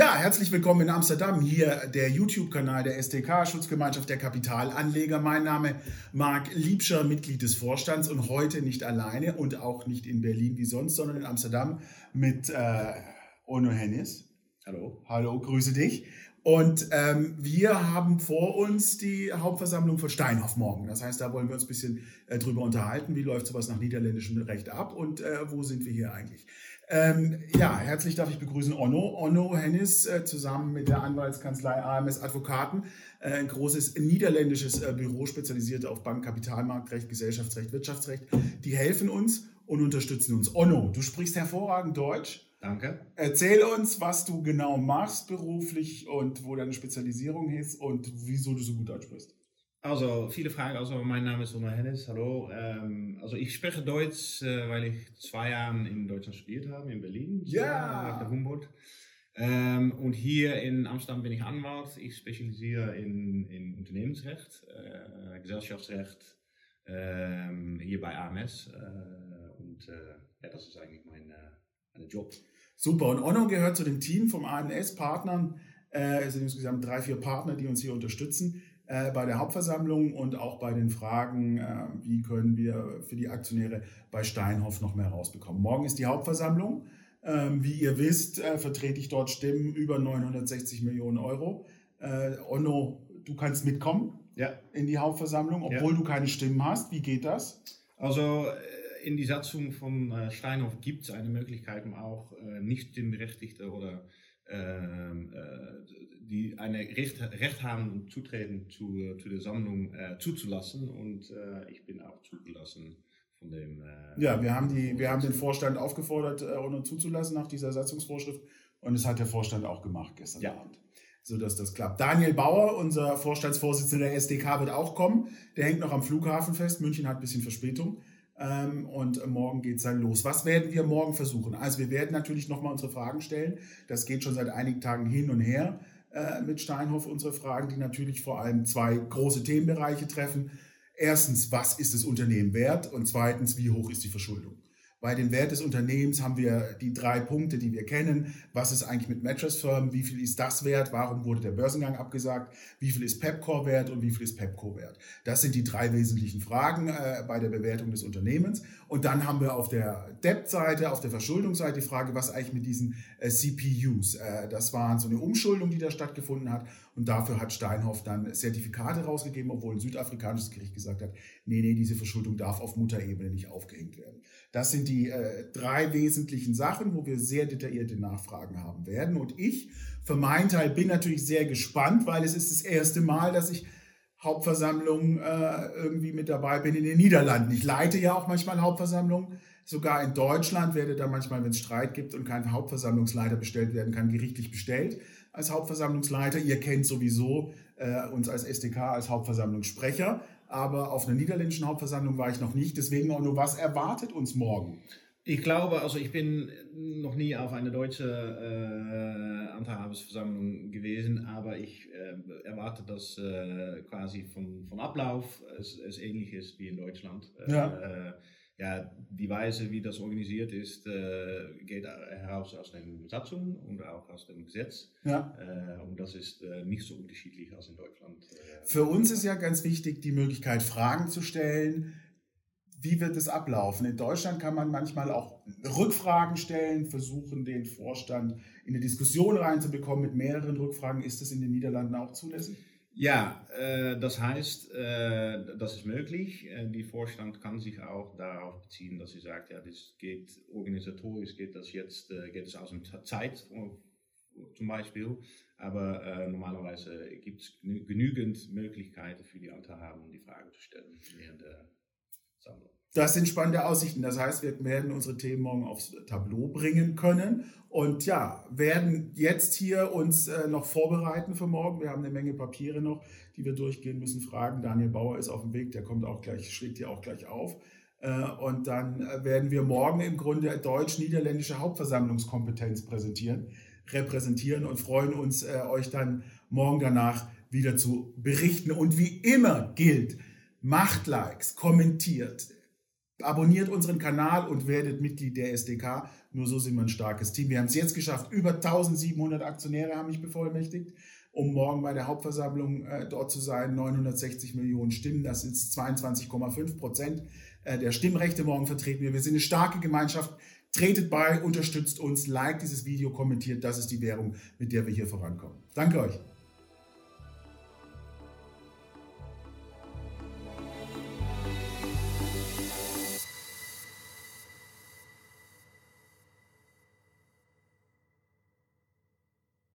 Ja, herzlich willkommen in Amsterdam. Hier der YouTube-Kanal der SDK, Schutzgemeinschaft der Kapitalanleger. Mein Name Marc Liebscher, Mitglied des Vorstands und heute nicht alleine und auch nicht in Berlin wie sonst, sondern in Amsterdam mit äh, Ono Hennis. Hallo. Hallo, grüße dich. Und ähm, wir haben vor uns die Hauptversammlung von Steinhoff morgen. Das heißt, da wollen wir uns ein bisschen äh, drüber unterhalten, wie läuft sowas nach niederländischem Recht ab und äh, wo sind wir hier eigentlich. Ähm, ja, herzlich darf ich begrüßen Onno. Onno Hennis äh, zusammen mit der Anwaltskanzlei AMS Advokaten, äh, ein großes niederländisches äh, Büro spezialisiert auf Bank, Kapitalmarktrecht, Gesellschaftsrecht, Wirtschaftsrecht. Die helfen uns und unterstützen uns. Onno, du sprichst hervorragend Deutsch. Danke. Erzähl uns, was du genau machst beruflich und wo deine Spezialisierung ist und wieso du so gut Deutsch sprichst. Also, viele Fragen. Also, mein Name ist Onno Hennis. Hallo. Ähm, also, ich spreche Deutsch, äh, weil ich zwei Jahre in Deutschland studiert habe, in Berlin. Ja. Nach der Humboldt. Ähm, und hier in Amsterdam bin ich Anwalt. Ich spezialisiere in, in Unternehmensrecht, äh, Gesellschaftsrecht, ähm, hier bei AMS. Äh, und äh, ja, das ist eigentlich mein, mein Job. Super. Und Onno gehört zu dem Team vom AMS-Partnern. Äh, es sind insgesamt drei, vier Partner, die uns hier unterstützen äh, bei der Hauptversammlung und auch bei den Fragen, äh, wie können wir für die Aktionäre bei Steinhoff noch mehr rausbekommen. Morgen ist die Hauptversammlung. Ähm, wie ihr wisst, äh, vertrete ich dort Stimmen über 960 Millionen Euro. Äh, Onno, du kannst mitkommen ja. in die Hauptversammlung, obwohl ja. du keine Stimmen hast. Wie geht das? Also in die Satzung von Steinhoff gibt es eine Möglichkeit, um auch nicht stimmberechtigte oder äh, die eine Recht, Recht haben und zutreten zu, zu der Sammlung äh, zuzulassen und äh, ich bin auch zugelassen von dem. Äh, ja, wir haben, die, wir haben den Vorstand aufgefordert, äh, ohne zuzulassen nach dieser Satzungsvorschrift und es hat der Vorstand auch gemacht gestern ja. Abend sodass das klappt. Daniel Bauer, unser Vorstandsvorsitzender der SDK, wird auch kommen. Der hängt noch am Flughafen fest. München hat ein bisschen Verspätung. Ähm, und morgen geht es dann los. Was werden wir morgen versuchen? Also wir werden natürlich nochmal unsere Fragen stellen. Das geht schon seit einigen Tagen hin und her äh, mit Steinhoff, unsere Fragen, die natürlich vor allem zwei große Themenbereiche treffen. Erstens, was ist das Unternehmen wert? Und zweitens, wie hoch ist die Verschuldung? Bei dem Wert des Unternehmens haben wir die drei Punkte, die wir kennen. Was ist eigentlich mit Mattress Firm? Wie viel ist das wert? Warum wurde der Börsengang abgesagt? Wie viel ist Pepcore wert und wie viel ist Pepco wert? Das sind die drei wesentlichen Fragen äh, bei der Bewertung des Unternehmens. Und dann haben wir auf der Debt-Seite, auf der Verschuldungsseite die Frage, was eigentlich mit diesen äh, CPUs? Äh, das war so eine Umschuldung, die da stattgefunden hat. Und dafür hat Steinhoff dann Zertifikate rausgegeben, obwohl ein südafrikanisches Gericht gesagt hat, nee, nee, diese Verschuldung darf auf Mutterebene nicht aufgehängt werden. Das sind die äh, drei wesentlichen Sachen, wo wir sehr detaillierte Nachfragen haben werden. Und ich für meinen Teil bin natürlich sehr gespannt, weil es ist das erste Mal, dass ich Hauptversammlung äh, irgendwie mit dabei bin in den Niederlanden. Ich leite ja auch manchmal Hauptversammlungen. Sogar in Deutschland werde da manchmal, wenn es Streit gibt und kein Hauptversammlungsleiter bestellt werden kann, gerichtlich bestellt als Hauptversammlungsleiter. Ihr kennt sowieso äh, uns als SDK als Hauptversammlungssprecher aber auf einer niederländischen Hauptversammlung war ich noch nicht. Deswegen auch nur, was erwartet uns morgen? Ich glaube, also ich bin noch nie auf eine deutsche äh, Anteilhabesversammlung gewesen, aber ich äh, erwarte, dass äh, quasi von, von Ablauf es, es ähnlich ist wie in Deutschland. Ja. Ja, die Weise, wie das organisiert ist, äh, geht heraus aus der Satzung und auch aus dem Gesetz. Ja. Äh, und das ist äh, nicht so unterschiedlich als in Deutschland. Äh. Für uns ist ja ganz wichtig, die Möglichkeit, Fragen zu stellen. Wie wird es ablaufen? In Deutschland kann man manchmal auch Rückfragen stellen, versuchen, den Vorstand in eine Diskussion reinzubekommen mit mehreren Rückfragen. Ist das in den Niederlanden auch zulässig? Ja, äh, das heißt, äh, das ist möglich. Äh, die Vorstand kann sich auch darauf beziehen, dass sie sagt, ja, das geht organisatorisch, geht das jetzt, geht es aus der Zeit zum Beispiel. Aber äh, normalerweise gibt es genügend Möglichkeiten für die Anteilhaber, um die Frage zu stellen während der. Das sind spannende Aussichten. Das heißt, wir werden unsere Themen morgen aufs Tableau bringen können und ja, werden jetzt hier uns äh, noch vorbereiten für morgen. Wir haben eine Menge Papiere noch, die wir durchgehen müssen. Fragen. Daniel Bauer ist auf dem Weg, der kommt auch gleich, schlägt hier auch gleich auf. Äh, und dann äh, werden wir morgen im Grunde deutsch-niederländische Hauptversammlungskompetenz präsentieren, repräsentieren und freuen uns, äh, euch dann morgen danach wieder zu berichten. Und wie immer gilt, macht Likes, kommentiert, abonniert unseren Kanal und werdet Mitglied der SDK. Nur so sind wir ein starkes Team. Wir haben es jetzt geschafft. Über 1700 Aktionäre haben mich bevollmächtigt, um morgen bei der Hauptversammlung äh, dort zu sein. 960 Millionen Stimmen, das sind 22,5 Prozent äh, der Stimmrechte morgen vertreten wir. Wir sind eine starke Gemeinschaft. Tretet bei, unterstützt uns, liked dieses Video, kommentiert. Das ist die Währung, mit der wir hier vorankommen. Danke euch.